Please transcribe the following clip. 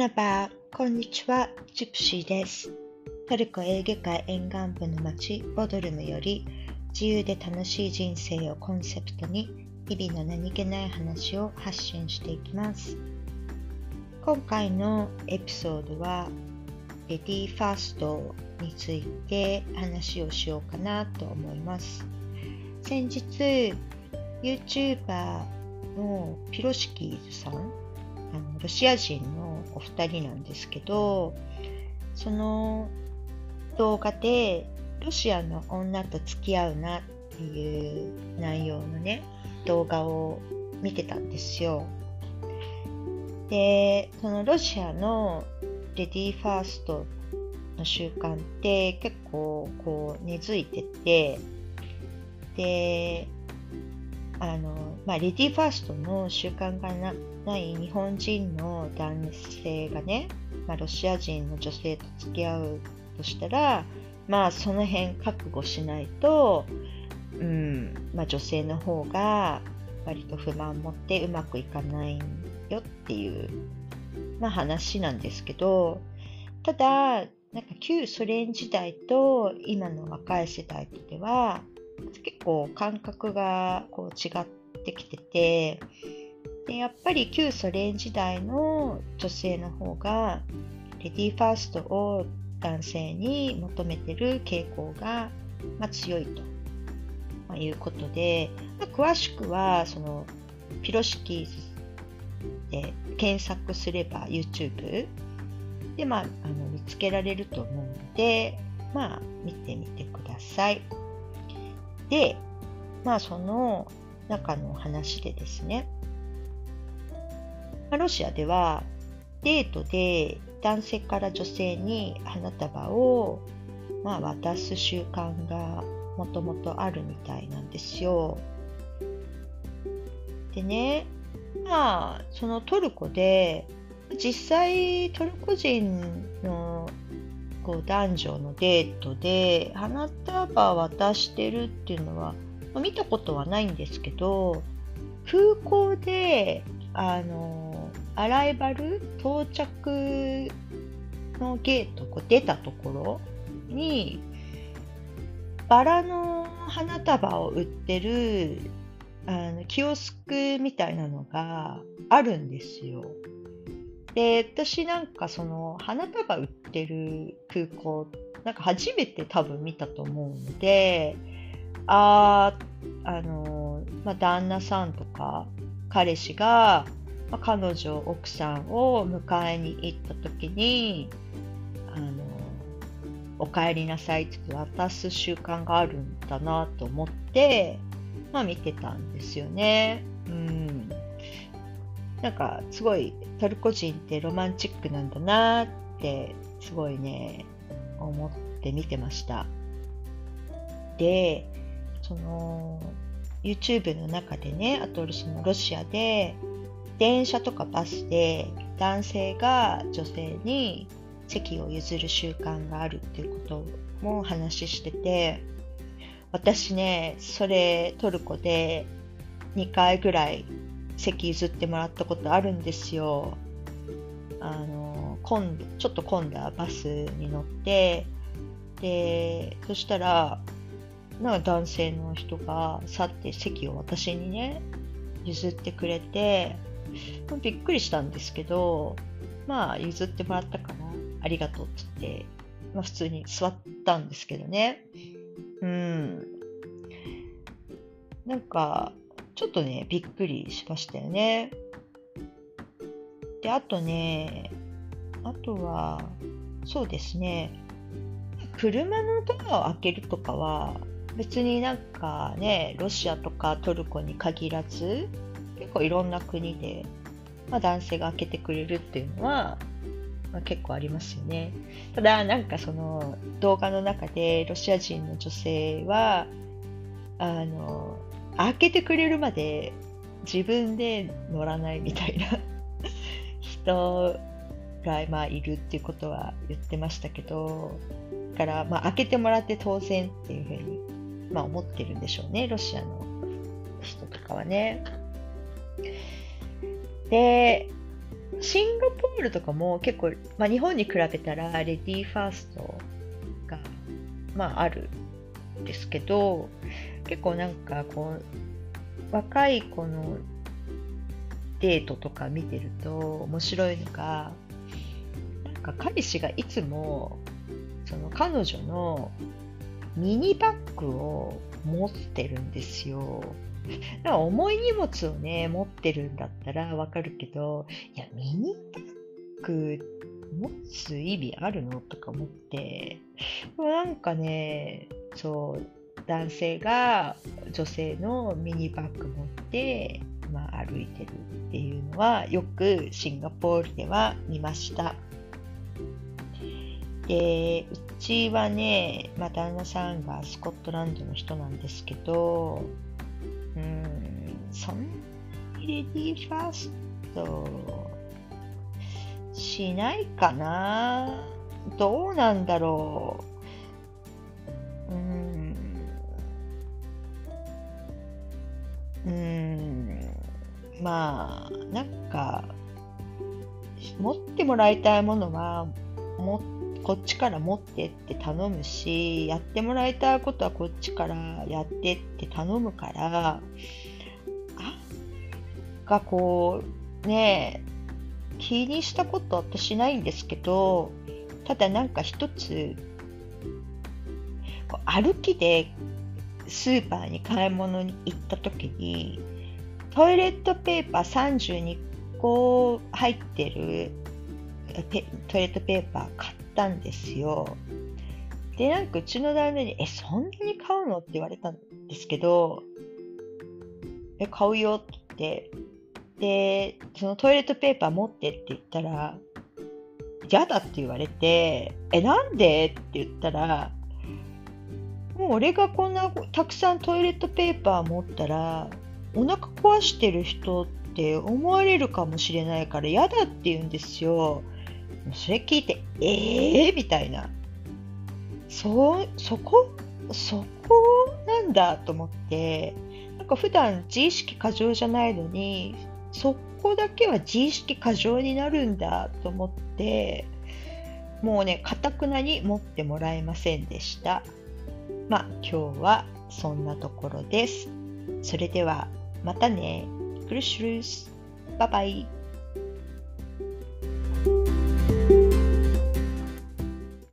らば、こんにちは、ジプシーです。トルコエーゲ海沿岸部の町、ボドルムより、自由で楽しい人生をコンセプトに、日々の何気ない話を発信していきます。今回のエピソードは、レディーファーストについて話をしようかなと思います。先日、YouTuber のピロシキーズさん、あのロシア人のお二人なんですけど、その動画でロシアの女と付き合うなっていう内容のね、動画を見てたんですよ。で、そのロシアのレディーファーストの習慣って結構こう根付いてて、で、あの、まあ、レディーファーストの習慣がなない日本人の男性がね、まあ、ロシア人の女性と付き合うとしたら、まあ、その辺覚悟しないと、うん、まあ、女性の方が割と不満を持ってうまくいかないよっていう、まあ、話なんですけど、ただ、なんか旧ソ連時代と今の若い世代とでは、結構感覚がこう違ってきててでやっぱり旧ソ連時代の女性の方がレディーファーストを男性に求めてる傾向が、ま、強いと、ま、いうことで、ま、詳しくはそのピロシキで検索すれば YouTube で、まあ、あの見つけられると思うので、まあ、見てみてください。で、まあその中の話でですね、ま、ロシアではデートで男性から女性に花束を、まあ、渡す習慣がもともとあるみたいなんですよ。でね、まあそのトルコで実際トルコ人こう男女のデートで花束渡してるっていうのは、ま見たことはないんですけど空港であのアライバル到着のゲートこう出たところにバラの花束を売ってるあのキオスクみたいなのがあるんですよ。で、私なんかその花束売ってる空港、なんか初めて多分見たと思うので、あー、あの、まあ、旦那さんとか彼氏が、まあ、彼女、奥さんを迎えに行った時に、あの、お帰りなさいって渡す習慣があるんだなと思って、まあ見てたんですよね。うん。なんかすごいトルコ人ってロマンチックなんだなってすごいね思って見てました。でその YouTube の中でねあとそのロシアで電車とかバスで男性が女性に席を譲る習慣があるっていうことも話してて私ねそれトルコで2回ぐらい席譲ってもらったことあるんですよ。あの混んでちょっと混んだバスに乗ってでそしたらなんか男性の人が去って席を私にね譲ってくれてびっくりしたんですけどまあ譲ってもらったからありがとうって言って、まあ、普通に座ったんですけどね。うん。なんかちょっとね、びっくりしましたよね。で、あとね、あとは、そうですね、車のドアを開けるとかは、別になんかね、ロシアとかトルコに限らず、結構いろんな国で、まあ、男性が開けてくれるっていうのは、まあ、結構ありますよね。ただ、なんかその動画の中でロシア人の女性は、あの、開けてくれるまで自分で乗らないみたいな人が、まあ、いるっていうことは言ってましたけどだから、まあ、開けてもらって当然っていうふうに、まあ、思ってるんでしょうねロシアの人とかはね。でシンガポールとかも結構、まあ、日本に比べたらレディーファーストが、まあ、あるんですけど結構なんかこう若い子のデートとか見てると面白いのがなんか彼氏がいつもその彼女のミニバッグを持ってるんですよ。だから重い荷物をね、持ってるんだったらわかるけど、いや、ミニバッグ持つ意味あるの？とか思って、なんかね、そう、男性が女性のミニバッグ持って、まあ、歩いてるっていうのはよくシンガポールでは見ました。でうちはね、まあ、旦那さんがスコットランドの人なんですけどうんそんなにレディーファーストしないかなどうなんだろうまあなんか持ってもらいたいものは持ってこっちから持ってって頼むし、やってもらいたいことはこっちからやってって頼むから、あがこう、ね気にしたこと私ないんですけど、ただなんか一つ、歩きでスーパーに買い物に行った時に、トイレットペーパー32個入ってるトイレットペーパー買ったんですよ。で、なんかうちの旦那に、え、そんなに買うの？って言われたんですけど、え、買うよって言って、で、そのトイレットペーパー持ってって言ったら、嫌だって言われて、え、なんで？って言ったら、もう俺がこんなたくさんトイレットペーパー持ったら、お腹壊してる人って思われるかもしれないから嫌だって言うんですよ。それ聞いて、えー？みたいな。そ、そこ、そこなんだと思って、なんか普段自意識過剰じゃないのに、そこだけは自意識過剰になるんだと思って、もうね、かたくなに持ってもらえませんでした。まあ、今日はそんなところです。それでは、またね。クルシュルス。バイバイ。